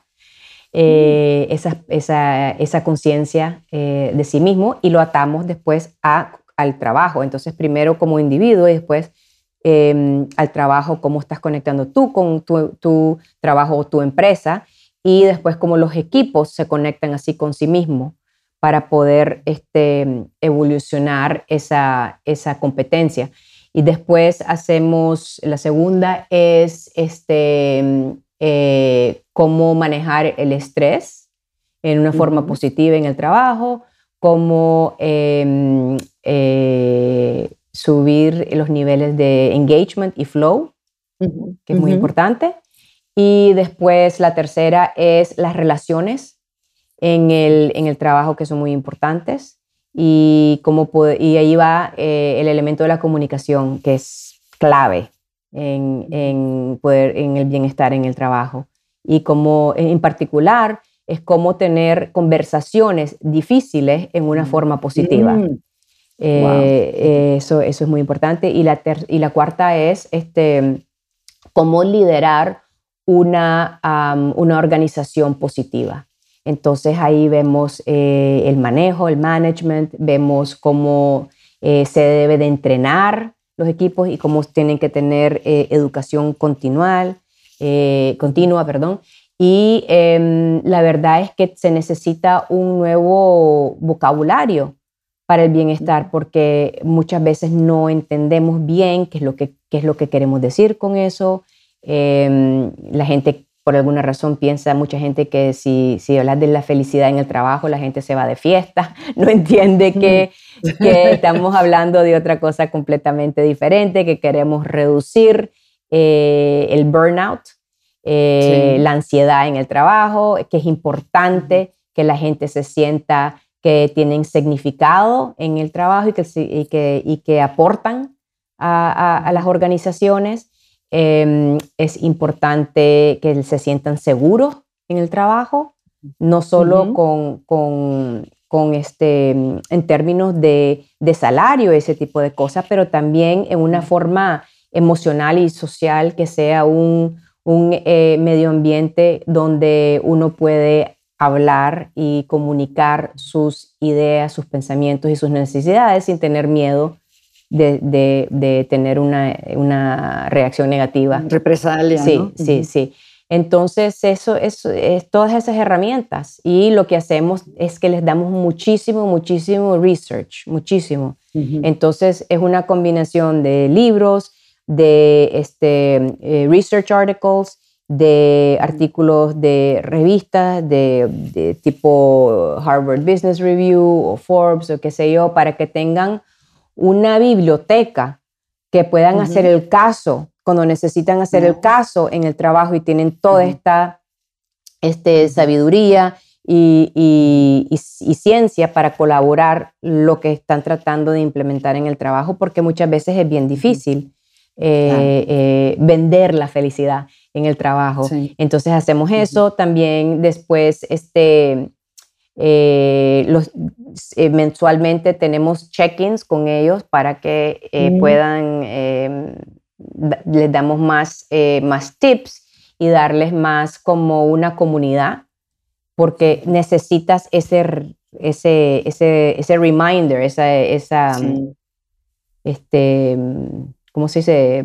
Speaker 2: eh, esa, esa, esa conciencia eh, de sí mismo y lo atamos después a, al trabajo. Entonces, primero como individuo y después em, al trabajo, cómo estás conectando tú con tu, tu trabajo o tu empresa y después cómo los equipos se conectan así con sí mismos para poder este, evolucionar esa, esa competencia. Y después hacemos, la segunda es este, eh, cómo manejar el estrés en una forma positiva en el trabajo, cómo em, eh, subir los niveles de engagement y flow, que es muy importante. Y después la tercera es las relaciones en el, en el trabajo que son muy importantes. Y, cómo y ahí va eh, el elemento de la comunicación, que es clave en, en, poder, en el bienestar en el trabajo. Y como en particular es cómo tener conversaciones difíciles en una forma positiva. Mm. Eh, eso, eso es muy importante. Y la, y la cuarta es este, cómo liderar una, una organización positiva. Entonces ahí vemos eh, el manejo, el management, vemos cómo eh, se debe de entrenar los equipos y cómo tienen que tener educación continual, continua, perdón, y em, la verdad es que se necesita un nuevo vocabulario para el bienestar, porque muchas veces no entendemos bien qué es lo que, qué es lo que queremos decir con eso. Em, la gente, por alguna razón, piensa, mucha gente que si, si hablas de la felicidad en el trabajo, la gente se va de fiesta, no entiende que, que estamos hablando de otra cosa completamente diferente, que queremos reducir eh, el burnout eh, la ansiedad en el trabajo, que es importante que la gente se sienta que tienen significado en el trabajo y que, y que, y que aportan a, las organizaciones. Em, es importante que se sientan seguros en el trabajo, no solo con, con, con, este, en términos de, de, salario, ese tipo de cosas, pero también en una forma emocional y social que sea un, un eh, medio ambiente donde uno puede hablar y comunicar sus ideas, sus pensamientos y sus necesidades sin tener miedo de, tener una, reacción negativa.
Speaker 1: Represalia.
Speaker 2: Sí, sí, sí. Entonces, eso, es todas esas herramientas. Y lo que hacemos es que les damos muchísimo, muchísimo research, muchísimo. Entonces, es una combinación de libros, de este, eh, research articles, de artículos de revistas de, tipo Harvard Business Review o Forbes o qué sé yo, para que tengan una biblioteca que puedan hacer el caso cuando necesitan hacer el caso en el trabajo y tienen toda esta este, sabiduría y, y, ciencia para colaborar lo que están tratando de implementar en el trabajo, porque muchas veces es bien difícil. Eh, eh, vender la felicidad en el trabajo. Entonces hacemos eso. También después, este, eh, los, mensualmente tenemos check-ins con ellos para que puedan, em, les damos más, más tips y darles más como una comunidad, porque necesitas ese, ese, ese, ese reminder, esa, esa este, ¿cómo se dice?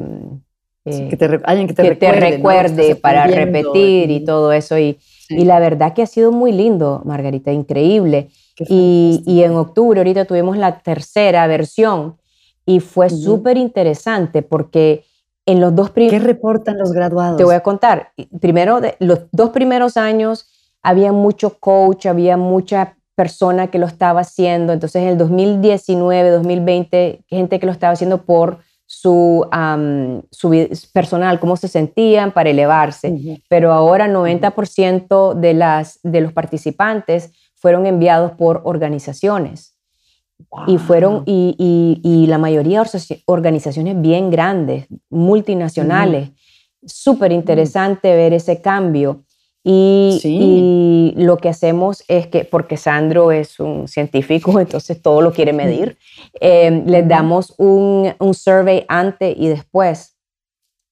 Speaker 1: Eh, que te, alguien que
Speaker 2: te recuerde, para repetir y, todo eso. Y, y, la verdad que ha sido muy lindo, Margarita, increíble. Y, y, en octubre ahorita tuvimos la tercera versión y fue súper interesante porque en los dos
Speaker 1: primeros... ¿Qué reportan los graduados?
Speaker 2: Te voy a contar. Primero, de, los dos primeros años había mucho coach, había mucha persona que lo estaba haciendo. Entonces en el 2019, 2020, gente que lo estaba haciendo por su, su personal, cómo se sentían para elevarse. Pero ahora 90% de, las, de los participantes fueron enviados por organizaciones. Y fueron, y, y, la mayoría organizaciones bien grandes, multinacionales. Súper interesante ver ese cambio. Y, lo que hacemos es que, porque Sandro es un científico, entonces todo lo quiere medir, eh, les damos un, un, survey antes y después.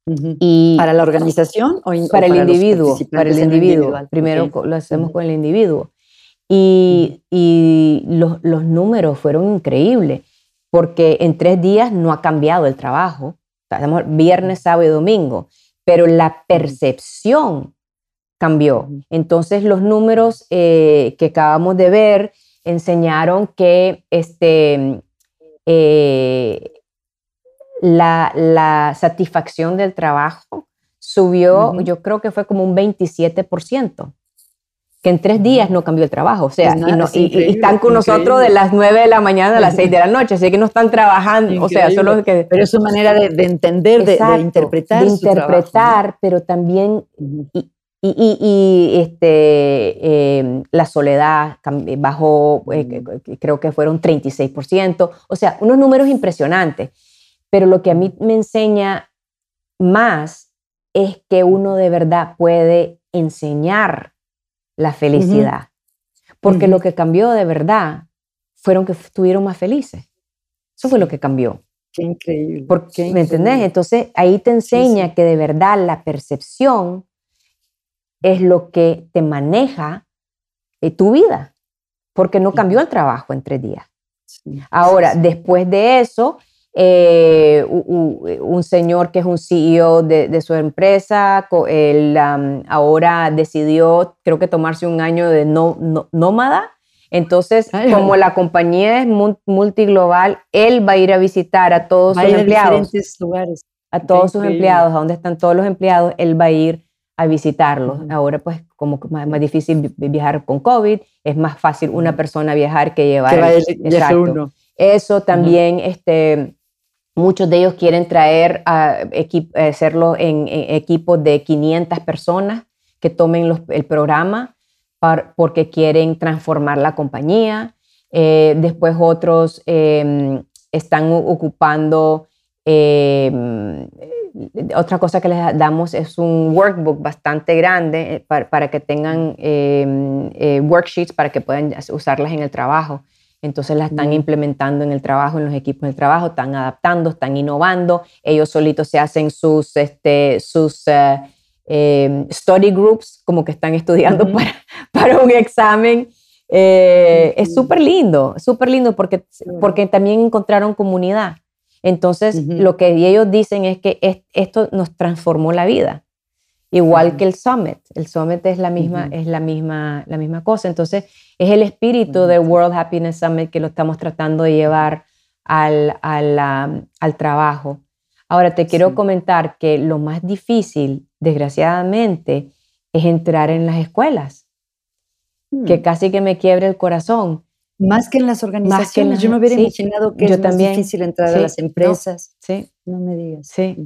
Speaker 1: y ¿Para la organización o
Speaker 2: para, el individuo? Para el individuo. Primero lo hacemos con el individuo. Y, y los, los, números fueron increíbles, porque en tres días no ha cambiado el trabajo. Estamos viernes, sábado y domingo, pero la percepción cambió. Entonces los números eh, que acabamos de ver enseñaron que este, eh, la, satisfacción del trabajo subió, yo creo que fue como un 27%. que en tres días no cambió el trabajo. O sea,
Speaker 1: Pues
Speaker 2: y, están con nosotros de las 9 de la mañana a las 6 de la noche, así que no están trabajando. O sea, solo que...
Speaker 1: Pero es su manera de, entender, de, interpretar.
Speaker 2: De interpretar, pero también... Y, este, em, la soledad bajó, eh, creo que fueron 36%, o sea, unos números impresionantes. Pero lo que a mí me enseña más es que uno de verdad puede enseñar la felicidad. Porque lo que cambió de verdad fueron que estuvieron más felices. Eso fue lo que cambió.
Speaker 1: Qué increíble.
Speaker 2: Porque, ¿Me entendés? Entonces ahí te enseña que de verdad la percepción es lo que te maneja eh, tu vida, porque no cambió el trabajo en tres días. Ahora, después de eso, eh, un señor que es un CEO de, su empresa, él ahora decidió, creo que tomarse un año de no, nómada. Entonces, como la compañía es multiglobal, él va a ir a visitar a todos sus empleados.
Speaker 1: lugares.
Speaker 2: A todos sus empleados, a donde están todos los empleados, él va a ir a visitarlos. Ahora pues como más, más, difícil viajar con COVID, es más fácil una persona viajar que llevar.
Speaker 1: Que uno.
Speaker 2: Eso también, este, muchos de ellos quieren traer a hacerlo en, equipos de 500 personas que tomen el programa porque quieren transformar la compañía. Eh, después otros em, están ocupando em, otra cosa que les damos es un workbook bastante grande eh, para, que tengan em, eh, worksheets para que puedan usarlas en el trabajo. Entonces las están implementando en el trabajo, en los equipos del trabajo, están adaptando, están innovando. Ellos solitos se hacen sus, este, sus eh, em, study groups, como que están estudiando para, para un examen. Es súper lindo, súper lindo porque, porque también encontraron comunidad. Entonces, lo que ellos dicen es que esto nos transformó la vida, igual que el summit. El summit es la misma, es la misma, la misma cosa. Entonces, es el espíritu del World Happiness Summit que lo estamos tratando de llevar al, al, trabajo. Ahora, te quiero comentar que lo más difícil, desgraciadamente, es entrar en las escuelas, que hmm. casi que me quiebre el corazón
Speaker 1: más que en las organizaciones. yo me hubiera imaginado que es también, difícil entrar a las empresas.
Speaker 2: No, sí.
Speaker 1: No me digas.
Speaker 2: Sí.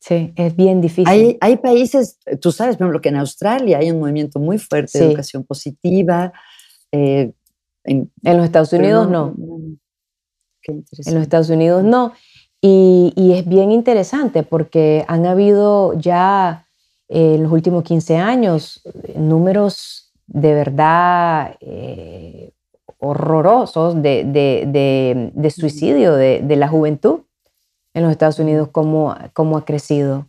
Speaker 2: Sí, es bien difícil.
Speaker 1: Hay, hay, países, tú sabes, por ejemplo, que en Australia hay un movimiento muy fuerte de educación positiva.
Speaker 2: Eh, en, los Estados Unidos no. Qué interesante. En los Estados Unidos no. Y, y, es bien interesante porque han habido ya eh, en los últimos 15 años números de verdad eh, horrorosos de, de, de, suicidio de, la juventud en los Estados Unidos, cómo, cómo ha crecido.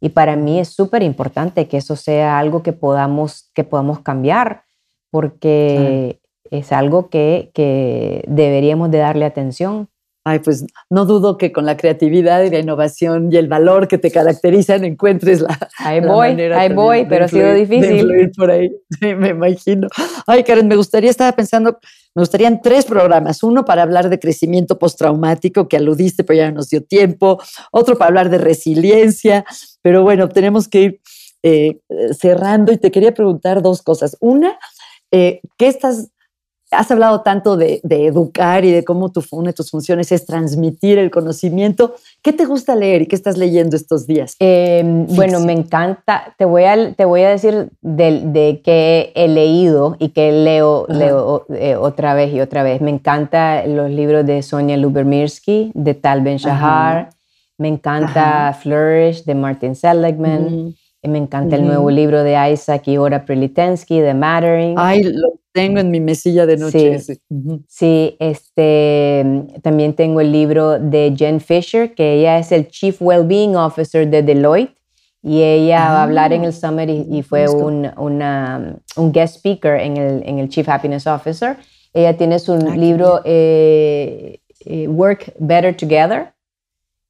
Speaker 2: Y para mí es súper importante que eso sea algo que podamos, que podamos cambiar, porque es algo que, que deberíamos de darle atención.
Speaker 1: Ay, pues no dudo que con la creatividad y la innovación y el valor que te caracterizan encuentres la,
Speaker 2: ahí voy,
Speaker 1: manera
Speaker 2: ahí voy, pero ha sido difícil.
Speaker 1: De por ahí, me imagino. Ay, Karen, me gustaría, estaba pensando, me gustarían tres programas. Uno para hablar de crecimiento postraumático, que aludiste, pero ya no nos dio tiempo. Otro para hablar de resiliencia. Pero bueno, tenemos que ir eh, cerrando y te quería preguntar dos cosas. Una, eh, ¿qué estás has hablado tanto de, educar y de cómo tu, una de tus funciones es transmitir el conocimiento. ¿Qué te gusta leer y qué estás leyendo estos días?
Speaker 2: Em, bueno, me encanta. Te voy a, te voy a decir de, de qué he leído y que leo, leo eh, otra vez y otra vez. Me encantan los libros de Sonia Lubermirsky, de Tal Ben Shahar. Me encanta Flourish, de Martin Seligman. Me encanta el nuevo libro de Isaac y Ora Prelitensky, The Mattering.
Speaker 1: Ay, lo tengo en mi mesilla de noche.
Speaker 2: Sí, este, también tengo el libro de Jen Fisher, que ella es el Chief Wellbeing Officer de Deloitte. Y ella va a hablar en el ah, Summit y, fue un, una, un, guest speaker en el, en el, Chief Happiness Officer. Ella tiene su ah, libro eh, eh, Work Better Together,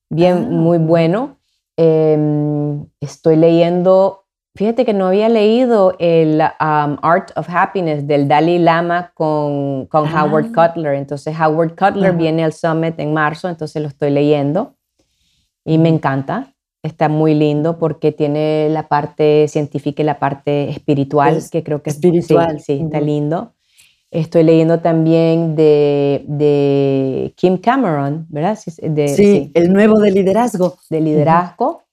Speaker 2: bien, ah. muy bueno. Em, estoy leyendo Fíjate que no había leído el um, Art of Happiness del Dalai Lama con, con Howard ah. Cutler. Entonces Howard Cutler viene al Summit en marzo, entonces lo estoy leyendo y me encanta. está muy lindo porque tiene la parte científica y la parte espiritual, que creo que
Speaker 1: espiritual.
Speaker 2: Sí, sí está lindo. Estoy leyendo también de, de Kim Cameron, ¿verdad?
Speaker 1: sí, el nuevo de liderazgo.
Speaker 2: De liderazgo.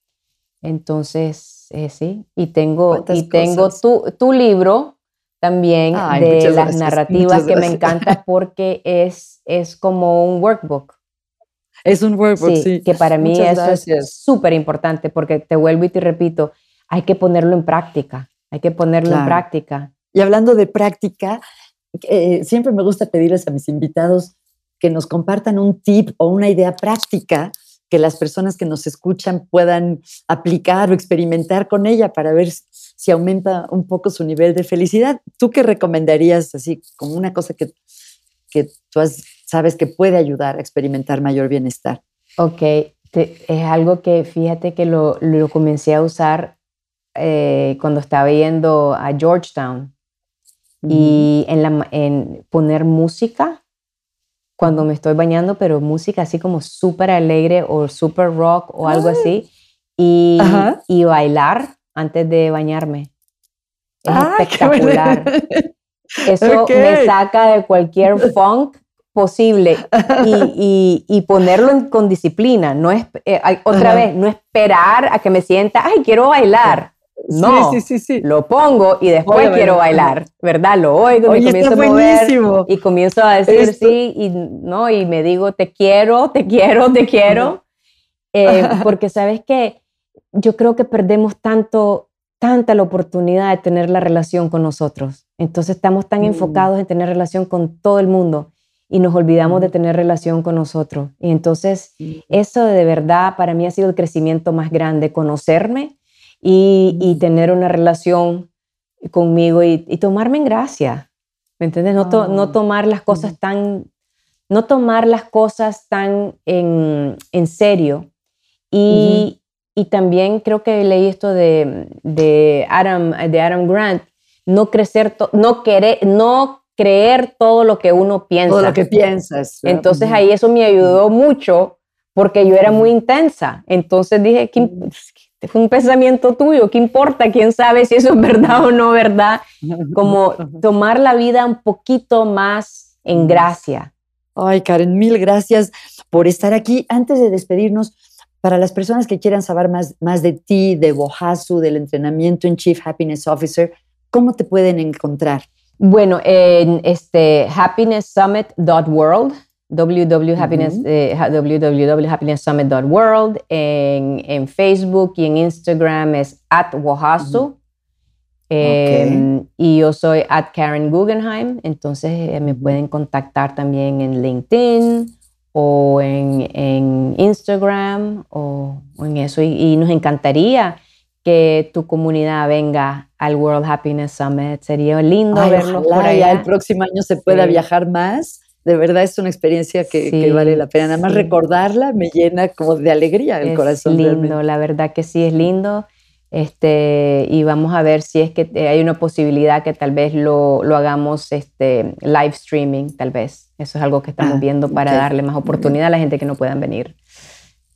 Speaker 2: Entonces, eh, sí. Y tengo, y tengo tu, tu, libro también de las narrativas que me encanta porque es, es como un workbook.
Speaker 1: Es un workbook, sí.
Speaker 2: Que para mí eso es súper importante porque te vuelvo y te repito, hay que ponerlo en práctica. Hay que ponerlo en práctica.
Speaker 1: Y hablando de práctica, eh, siempre me gusta pedirles a mis invitados que nos compartan un tip o una idea práctica que las personas que nos escuchan puedan aplicar o experimentar con ella para ver si aumenta un poco su nivel de felicidad. ¿Tú qué recomendarías así como una cosa que, que tú sabes que puede ayudar a experimentar mayor bienestar?
Speaker 2: Ok, es algo que fíjate que lo, lo comencé a usar eh, cuando estaba yendo a Georgetown y en, la, en poner música cuando me estoy bañando, pero música así como súper alegre o súper rock o algo así, y, y, bailar antes de bañarme. Es espectacular. Eso me saca de cualquier funk posible y, y, ponerlo con disciplina. No es, eh, otra vez, no esperar a que me sienta, ay, quiero bailar. No, sí, sí, sí, lo pongo y después quiero bailar, ¿verdad? Lo oigo, me comienzo a mover y comienzo a decir sí y no, y me digo te quiero, te quiero, te quiero, eh, porque sabes que yo creo que perdemos tanto, tanta la oportunidad de tener la relación con nosotros. Entonces estamos tan mm. enfocados en tener relación con todo el mundo y nos olvidamos de tener relación con nosotros. Y entonces eso de verdad para mí ha sido el crecimiento más grande, conocerme y, tener una relación conmigo y, tomarme en gracia, ¿me entiendes? No, no ah, tomar las cosas tan, no tomar las cosas tan en, en serio. Y, y, también creo que leí esto de, de, Adam, de Adam Grant, no crecer, no querer, no creer todo lo que uno piensa.
Speaker 1: Todo lo que piensas.
Speaker 2: Entonces ahí eso me ayudó mucho porque yo era muy intensa. Entonces dije, ¿qué, fue un pensamiento tuyo, ¿qué importa? ¿Quién sabe si eso es verdad o no verdad? Como tomar la vida un poquito más en gracia.
Speaker 1: Ay, Karen, mil gracias por estar aquí. Antes de despedirnos, para las personas que quieran saber más, más de ti, de Bohasu, del entrenamiento en Chief Happiness Officer, ¿cómo te pueden encontrar?
Speaker 2: Bueno, en este happinesssummit.world www.happinesssummit.world. en, en, Facebook y en Instagram es at Wahasu. Em, y yo soy at Karen Guggenheim, entonces eh, me pueden contactar también en LinkedIn o en, en Instagram o, en eso. Y, nos encantaría que tu comunidad venga al World Happiness Summit. Sería lindo verlos por allá.
Speaker 1: el próximo año se pueda viajar más de verdad es una experiencia que, vale la pena. Nada más recordarla me llena como de alegría el corazón.
Speaker 2: Es lindo, la verdad que sí es lindo. Este, y vamos a ver si es que hay una posibilidad que tal vez lo, lo hagamos este, live streaming, tal vez. Eso es algo que estamos ah, viendo para darle más oportunidad a la gente que no puedan venir.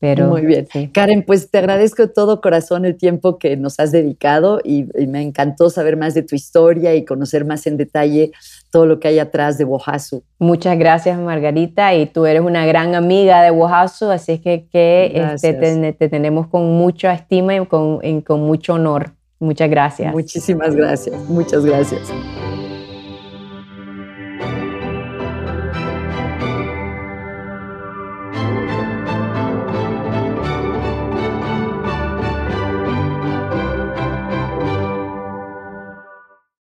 Speaker 2: Pero,
Speaker 1: Muy bien. Karen, pues te agradezco todo corazón el tiempo que nos has dedicado y, me encantó saber más de tu historia y conocer más en detalle todo lo que hay atrás de Bojasu.
Speaker 2: Muchas gracias, Margarita, y tú eres una gran amiga de Bojasu, así es que, este, te, tenemos con mucha estima y con, con mucho honor. Muchas gracias.
Speaker 1: Muchísimas gracias, muchas gracias.